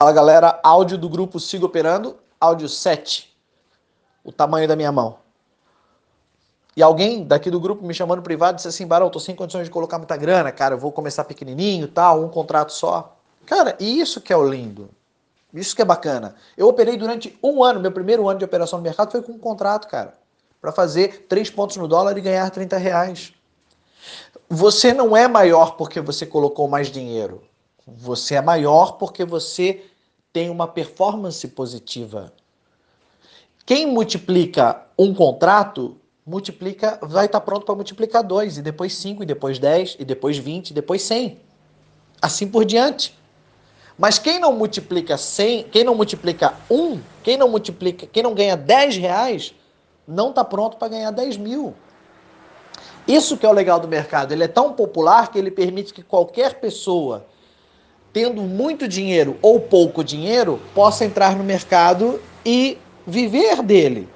Fala galera, áudio do grupo Siga Operando, áudio 7, o tamanho da minha mão. E alguém daqui do grupo me chamando privado disse assim: Barão, tô sem condições de colocar muita grana, cara, eu vou começar pequenininho tal, um contrato só. Cara, e isso que é o lindo. Isso que é bacana. Eu operei durante um ano, meu primeiro ano de operação no mercado foi com um contrato, cara, para fazer três pontos no dólar e ganhar 30 reais. Você não é maior porque você colocou mais dinheiro. Você é maior porque você tem uma performance positiva. Quem multiplica um contrato, multiplica, vai estar pronto para multiplicar dois, e depois cinco, e depois dez, e depois vinte, e depois cem. Assim por diante. Mas quem não multiplica 100, quem não multiplica um, quem não multiplica, quem não ganha 10 reais, não está pronto para ganhar 10 mil. Isso que é o legal do mercado. Ele é tão popular que ele permite que qualquer pessoa tendo muito dinheiro ou pouco dinheiro, possa entrar no mercado e viver dele.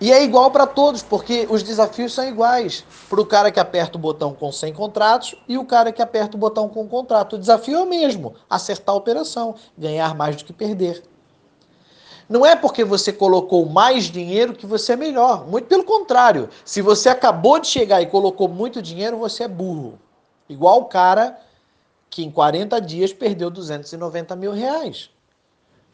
E é igual para todos, porque os desafios são iguais. Para o cara que aperta o botão com 100 contratos e o cara que aperta o botão com contrato. O desafio é o mesmo: acertar a operação, ganhar mais do que perder. Não é porque você colocou mais dinheiro que você é melhor. Muito pelo contrário. Se você acabou de chegar e colocou muito dinheiro, você é burro. Igual o cara que em 40 dias perdeu 290 mil reais.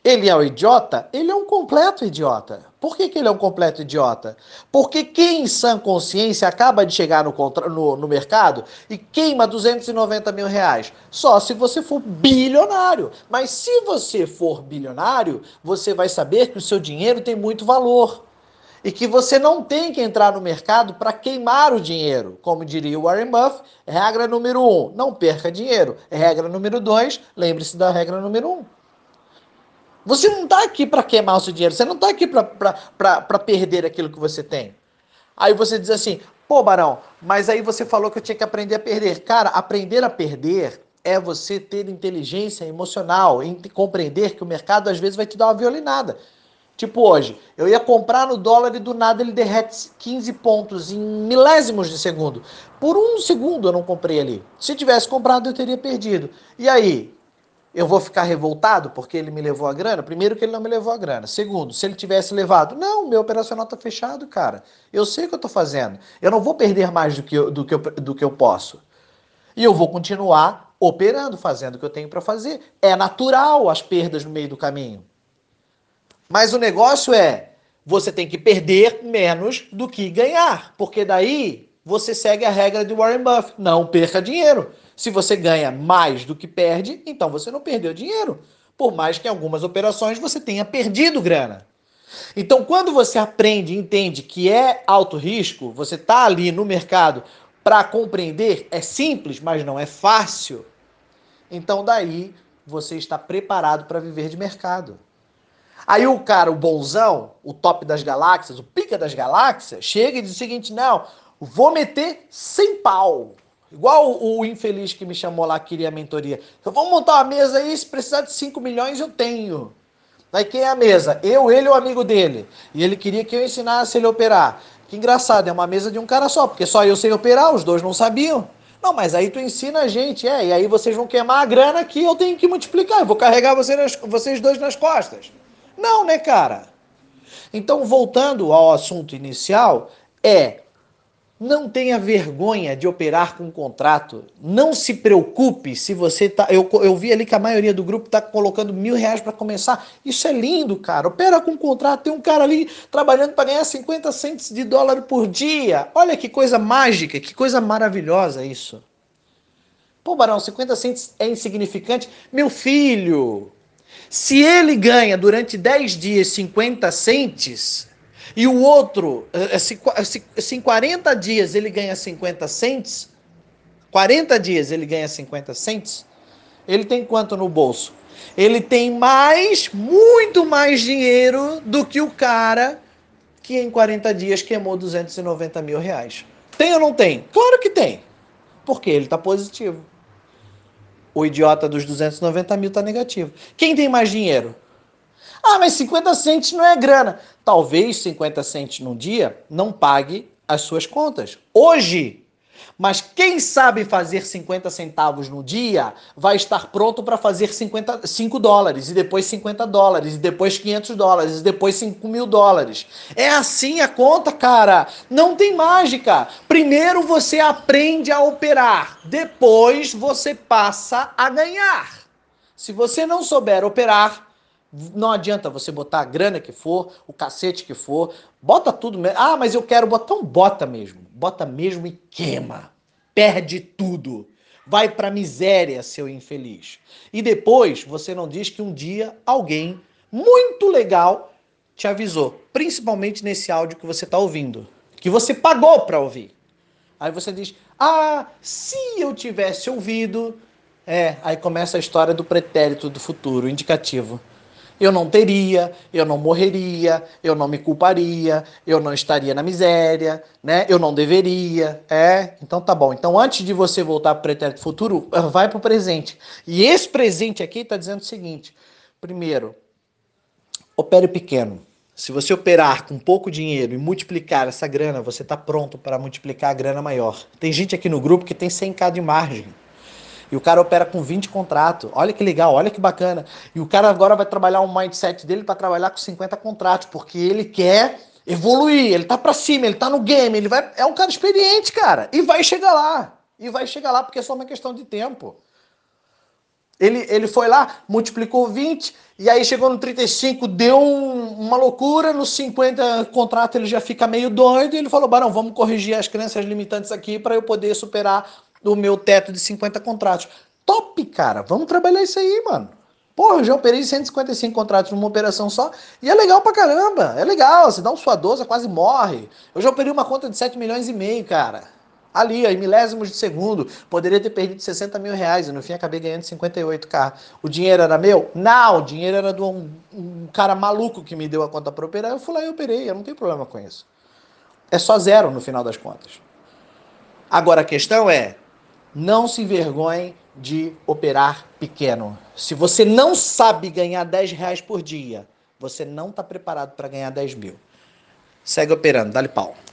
Ele é um idiota? Ele é um completo idiota. Por que, que ele é um completo idiota? Porque quem em sã consciência acaba de chegar no, no, no, mercado e queima 290 mil reais? Só se você for bilionário. Mas se você for bilionário, você vai saber que o seu dinheiro tem muito valor e que você não tem que entrar no mercado para queimar o dinheiro. Como diria o Warren Buffett, regra número um, não perca dinheiro. Regra número dois, lembre-se da regra número um. Você não está aqui para queimar o seu dinheiro, você não está aqui para perder aquilo que você tem. Aí você diz assim, pô, Barão, mas aí você falou que eu tinha que aprender a perder. Cara, aprender a perder é você ter inteligência emocional, em compreender que o mercado às vezes vai te dar uma violinada. Tipo hoje, eu ia comprar no dólar e do nada ele derrete 15 pontos em milésimos de segundo. Por um segundo eu não comprei ali. Se tivesse comprado, eu teria perdido. E aí? Eu vou ficar revoltado porque ele me levou a grana? Primeiro que ele não me levou a grana. Segundo, se ele tivesse levado, não, meu operacional está fechado, cara. Eu sei o que eu estou fazendo. Eu não vou perder mais do que eu, do, que eu, do que eu posso. E eu vou continuar operando, fazendo o que eu tenho para fazer. É natural as perdas no meio do caminho. Mas o negócio é, você tem que perder menos do que ganhar, porque daí você segue a regra de Warren Buffett, não perca dinheiro. Se você ganha mais do que perde, então você não perdeu dinheiro. Por mais que em algumas operações você tenha perdido grana. Então, quando você aprende e entende que é alto risco, você está ali no mercado para compreender, é simples, mas não é fácil. Então, daí você está preparado para viver de mercado. Aí o cara, o bonzão, o top das galáxias, o pica das galáxias, chega e diz o seguinte: não, vou meter sem pau. Igual o, infeliz que me chamou lá, queria a mentoria. Então, vamos montar uma mesa aí, se precisar de 5 milhões, eu tenho. Aí quem é a mesa? Eu, ele ou amigo dele. E ele queria que eu ensinasse ele a operar. Que engraçado, é uma mesa de um cara só, porque só eu sei operar, os dois não sabiam. Não, mas aí tu ensina a gente, é, e aí vocês vão queimar a grana que eu tenho que multiplicar. Eu vou carregar você nas, vocês dois nas costas. Não, né, cara? Então, voltando ao assunto inicial, é não tenha vergonha de operar com um contrato. Não se preocupe se você tá. Eu, eu vi ali que a maioria do grupo está colocando mil reais para começar. Isso é lindo, cara. Opera com um contrato. Tem um cara ali trabalhando para ganhar 50 centos de dólar por dia. Olha que coisa mágica, que coisa maravilhosa isso. Pô, Barão, 50 centos é insignificante. Meu filho, se ele ganha durante 10 dias 50 centes e o outro, eh, eh, se, em 40 dias ele ganha 50 centes, 40 dias ele ganha 50 centes, ele tem quanto no bolso? Ele tem mais, muito mais dinheiro do que o cara que em 40 dias queimou 290 mil reais. Tem ou não tem? Claro que tem. Porque ele está positivo. O idiota dos 290 mil está negativo. Quem tem mais dinheiro? Ah, mas 50 centes não é grana. Talvez 50 centes num dia não pague as suas contas. Hoje, Mas quem sabe fazer 50 centavos no dia vai estar pronto para fazer 50, 5 dólares, e depois 50 dólares, e depois 500 dólares, e depois 5 mil dólares. É assim a conta, cara. Não tem mágica. Primeiro você aprende a operar, depois você passa a ganhar. Se você não souber operar, não adianta você botar a grana que for, o cacete que for, bota tudo mesmo. Ah, mas eu quero botar, então bota mesmo. Bota mesmo e queima. Perde tudo. Vai pra miséria, seu infeliz. E depois você não diz que um dia alguém muito legal te avisou, principalmente nesse áudio que você está ouvindo, que você pagou para ouvir. Aí você diz: "Ah, se eu tivesse ouvido", é, aí começa a história do pretérito do futuro, indicativo eu não teria, eu não morreria, eu não me culparia, eu não estaria na miséria, né? Eu não deveria. É, então tá bom. Então antes de você voltar para o pretérito futuro, vai para o presente. E esse presente aqui está dizendo o seguinte: primeiro, opere pequeno. Se você operar com pouco dinheiro e multiplicar essa grana, você está pronto para multiplicar a grana maior. Tem gente aqui no grupo que tem 100k de margem. E o cara opera com 20 contratos. Olha que legal, olha que bacana. E o cara agora vai trabalhar um mindset dele para trabalhar com 50 contratos, porque ele quer evoluir, ele tá para cima, ele tá no game, ele vai é um cara experiente, cara, e vai chegar lá. E vai chegar lá porque é só uma questão de tempo. Ele, ele foi lá, multiplicou 20, e aí chegou no 35, deu um, uma loucura, no 50 contrato ele já fica meio doido, e ele falou, Barão, vamos corrigir as crenças limitantes aqui para eu poder superar do meu teto de 50 contratos. Top, cara. Vamos trabalhar isso aí, mano. Porra, eu já operei 155 contratos numa operação só e é legal pra caramba. É legal, você dá um suador, você quase morre. Eu já operei uma conta de 7 milhões e meio, cara. Ali, em milésimos de segundo, poderia ter perdido 60 mil reais e no fim acabei ganhando 58k. O dinheiro era meu? Não, o dinheiro era de um, um cara maluco que me deu a conta para operar. Eu fui lá e operei, eu não tenho problema com isso. É só zero no final das contas. Agora a questão é, não se envergonhe de operar pequeno. Se você não sabe ganhar 10 reais por dia, você não está preparado para ganhar 10 mil. Segue operando, dá-lhe pau.